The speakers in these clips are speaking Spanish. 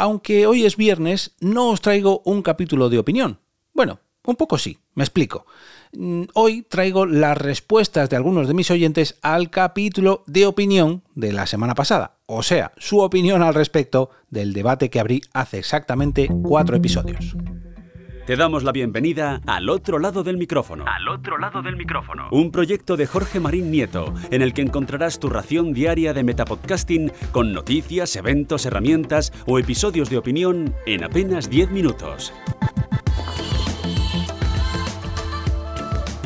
Aunque hoy es viernes, no os traigo un capítulo de opinión. Bueno, un poco sí, me explico. Mm, hoy traigo las respuestas de algunos de mis oyentes al capítulo de opinión de la semana pasada, o sea, su opinión al respecto del debate que abrí hace exactamente cuatro episodios. Te damos la bienvenida al otro lado del micrófono. Al otro lado del micrófono. Un proyecto de Jorge Marín Nieto, en el que encontrarás tu ración diaria de metapodcasting con noticias, eventos, herramientas o episodios de opinión en apenas 10 minutos.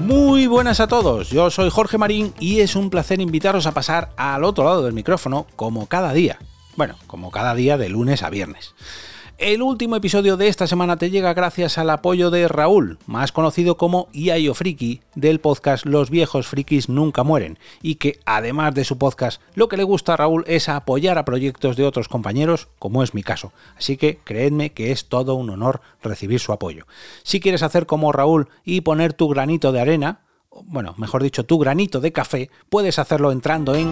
Muy buenas a todos, yo soy Jorge Marín y es un placer invitaros a pasar al otro lado del micrófono como cada día. Bueno, como cada día de lunes a viernes. El último episodio de esta semana te llega gracias al apoyo de Raúl, más conocido como Iayo Friki, del podcast Los viejos frikis nunca mueren, y que además de su podcast, lo que le gusta a Raúl es apoyar a proyectos de otros compañeros, como es mi caso. Así que creedme que es todo un honor recibir su apoyo. Si quieres hacer como Raúl y poner tu granito de arena, bueno, mejor dicho, tu granito de café, puedes hacerlo entrando en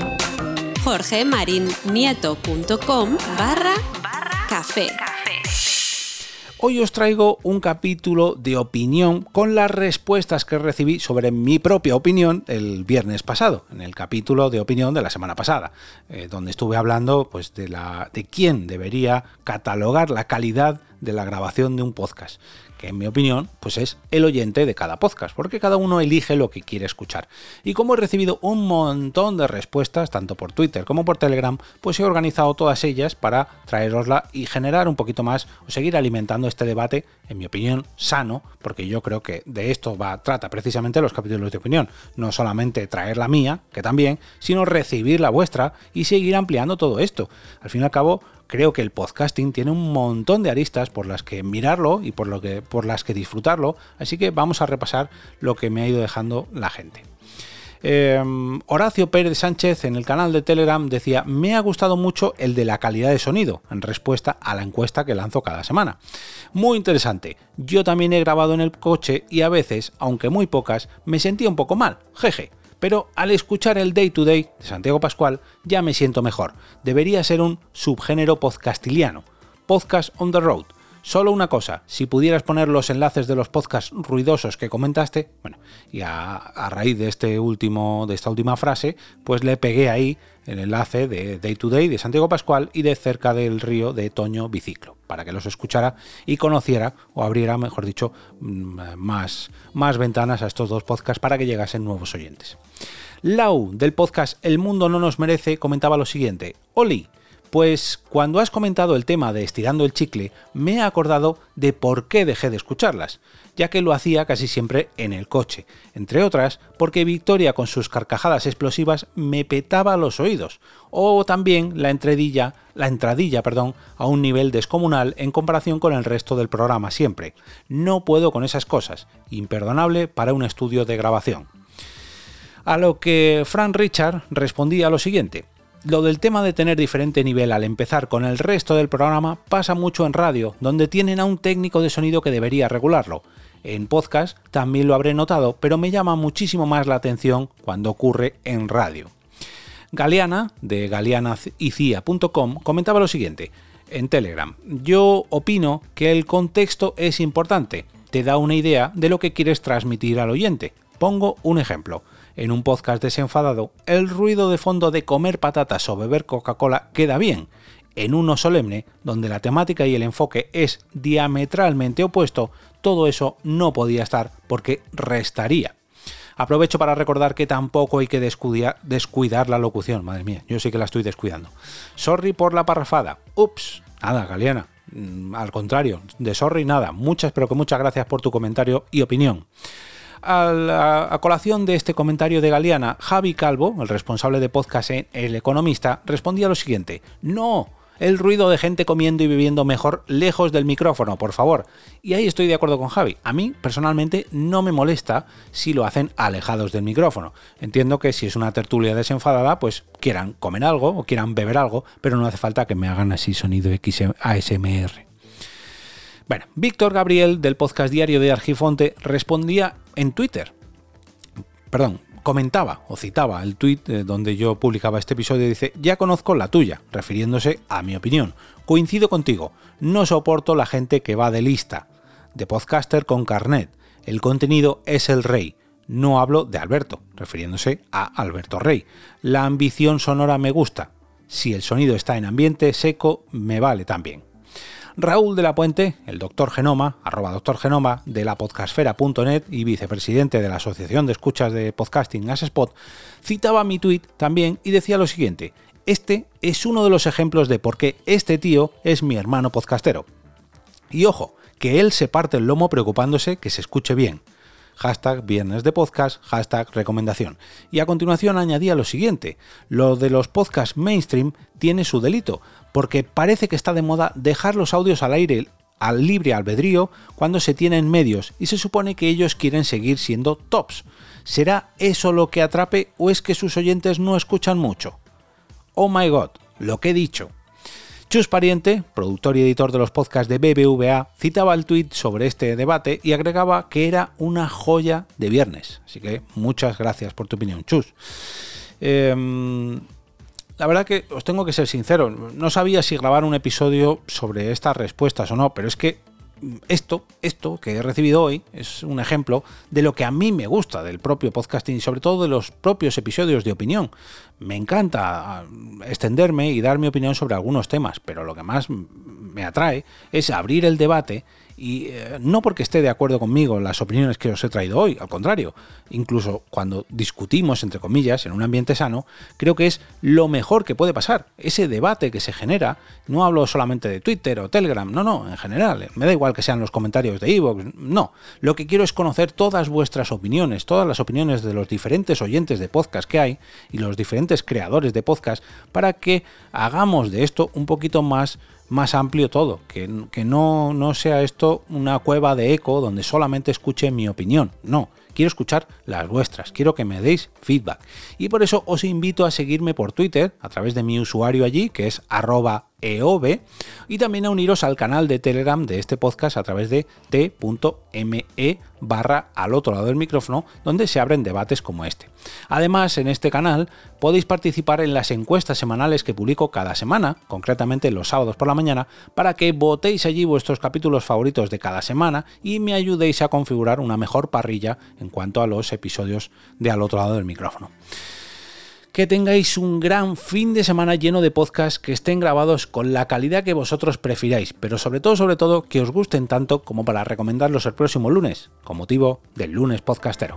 jorgemarinieto.com barra café. Hoy os traigo un capítulo de opinión con las respuestas que recibí sobre mi propia opinión el viernes pasado, en el capítulo de opinión de la semana pasada, eh, donde estuve hablando pues, de, la, de quién debería catalogar la calidad de la grabación de un podcast que en mi opinión, pues es el oyente de cada podcast, porque cada uno elige lo que quiere escuchar. Y como he recibido un montón de respuestas, tanto por Twitter como por Telegram, pues he organizado todas ellas para traerosla y generar un poquito más o seguir alimentando este debate, en mi opinión, sano, porque yo creo que de esto va, trata precisamente los capítulos de opinión, no solamente traer la mía, que también, sino recibir la vuestra y seguir ampliando todo esto. Al fin y al cabo, creo que el podcasting tiene un montón de aristas por las que mirarlo y por, lo que, por las que disfrutarlo, así que vamos a repasar lo que me ha ido dejando la gente. Em, Horacio Pérez Sánchez en el canal de Telegram decía, me ha gustado mucho el de la calidad de sonido, en respuesta a la encuesta que lanzo cada semana. Muy interesante, yo también he grabado en el coche y a veces, aunque muy pocas, me sentía un poco mal, jeje pero al escuchar el Day to Day de Santiago Pascual ya me siento mejor. Debería ser un subgénero podcastiliano. Podcast on the road. Solo una cosa, si pudieras poner los enlaces de los podcasts ruidosos que comentaste, bueno, y a, a, raíz de este último, de esta última frase, pues le pegué ahí el enlace de Day to Day de Santiago Pascual y de Cerca del Río de Toño Biciclo para que los escuchara y conociera o abriera, mejor dicho, mm, más, más ventanas a estos dos podcasts para que llegasen nuevos oyentes. Lau, del podcast El Mundo No Nos Merece, comentaba lo siguiente. Oli, pues cuando has comentado el tema de estirando el chicle, me he acordado de por qué dejé de escucharlas, ya que lo hacía casi siempre en el coche, entre otras porque Victoria con sus carcajadas explosivas me petaba los oídos, o también la entradilla, la entradilla, perdón, a un nivel descomunal en comparación con el resto del programa siempre. No puedo con esas cosas, imperdonable para un estudio de grabación. A lo que Frank Richard respondía lo siguiente: lo del tema de tener diferente nivel al empezar con el resto del programa pasa mucho en radio, donde tienen a un técnico de sonido que debería regularlo. En podcast también lo habré notado, pero me llama muchísimo más la atención cuando ocurre en radio. Galeana, de galeanaicia.com, comentaba lo siguiente en Telegram. Yo opino que el contexto es importante, te da una idea de lo que quieres transmitir al oyente. Pongo un ejemplo en un podcast desenfadado, el ruido de fondo de comer patatas o beber Coca-Cola queda bien. En uno solemne, donde la temática y el enfoque es diametralmente opuesto, todo eso no podía estar porque restaría. Aprovecho para recordar que tampoco hay que descuidar, la locución, madre mía, yo sí que la estoy descuidando. Sorry por la parrafada. Ups, nada, Galeana. Mm, al contrario, de sorry nada. Muchas, pero que muchas gracias por tu comentario y opinión a, colación de este comentario de Galeana, Javi Calvo, el responsable de podcast en El Economista, respondía lo siguiente: No, el ruido de gente comiendo y bebiendo mejor lejos del micrófono, por favor. Y ahí estoy de acuerdo con Javi. A mí, personalmente, no me molesta si lo hacen alejados del micrófono. Entiendo que si es una tertulia desenfadada, pues quieran comer algo o quieran beber algo, pero no hace falta que me hagan así sonido ASMR. Bueno, Víctor Gabriel del podcast diario de Argifonte respondía en Twitter. Perdón, comentaba o citaba el tuit eh, donde yo publicaba este episodio, dice, ya conozco la tuya, refiriéndose a mi opinión. Coincido contigo, no soporto la gente que va de lista, de podcaster con carnet. El contenido es el rey. No hablo de Alberto, refiriéndose a Alberto Rey. La ambición sonora me gusta. Si el sonido está en ambiente seco, me vale también. Raúl de la Puente, el doctor Genoma, arroba doctor Genoma, de la podcastfera.net y vicepresidente de la Asociación de Escuchas de Podcasting Spot, citaba mi tuit también y decía lo siguiente, este es uno de los ejemplos de por qué este tío es mi hermano podcastero. Y ojo, que él se parte el lomo preocupándose que se escuche bien. Hashtag viernes de podcast, hashtag recomendación. Y a continuación añadía lo siguiente, lo de los podcasts mainstream tiene su delito, porque parece que está de moda dejar los audios al aire al libre albedrío cuando se tienen medios y se supone que ellos quieren seguir siendo tops. ¿Será eso lo que atrape o es que sus oyentes no escuchan mucho? Oh my god, lo que he dicho. Chus Pariente, productor y editor de los podcasts de BBVA, citaba el tuit sobre este debate y agregaba que era una joya de viernes. Así que muchas gracias por tu opinión, Chus. Em, la verdad que os tengo que ser sincero, no sabía si grabar un episodio sobre estas respuestas o no, pero es que esto, esto que he recibido hoy es un ejemplo de lo que a mí me gusta del propio podcasting y sobre todo de los propios episodios de opinión. Me encanta ah, extenderme y dar mi opinión sobre algunos temas, pero lo que más me atrae es abrir el debate y eh, no porque esté de acuerdo conmigo las opiniones que os he traído hoy, al contrario, incluso cuando discutimos, entre comillas, en un ambiente sano, creo que es lo mejor que puede pasar. Ese debate que se genera, no hablo solamente de Twitter o Telegram, no, no, en general, me da igual que sean los comentarios de Evox, no. Lo que quiero es conocer todas vuestras opiniones, todas las opiniones de los diferentes oyentes de podcast que hay y los diferentes creadores de podcast para que hagamos de esto un poquito más más amplio todo, que, no, no sea esto una cueva de eco donde solamente escuche mi opinión, no, quiero escuchar las vuestras, quiero que me deis feedback. Y por eso os invito a seguirme por Twitter a través de mi usuario allí, que es arroba EOB y también a uniros al canal de Telegram de este podcast a través de t.me barra al otro lado del micrófono donde se abren debates como este. Además, en este canal podéis participar en las encuestas semanales que publico cada semana, concretamente los sábados por la mañana, para que votéis allí vuestros capítulos favoritos de cada semana y me ayudéis a configurar una mejor parrilla en cuanto a los episodios de al otro lado del micrófono que tengáis un gran fin de semana lleno de podcasts que estén grabados con la calidad que vosotros prefiráis, pero sobre todo, sobre todo, que os gusten tanto como para recomendarlos el próximo lunes, con motivo del lunes podcastero.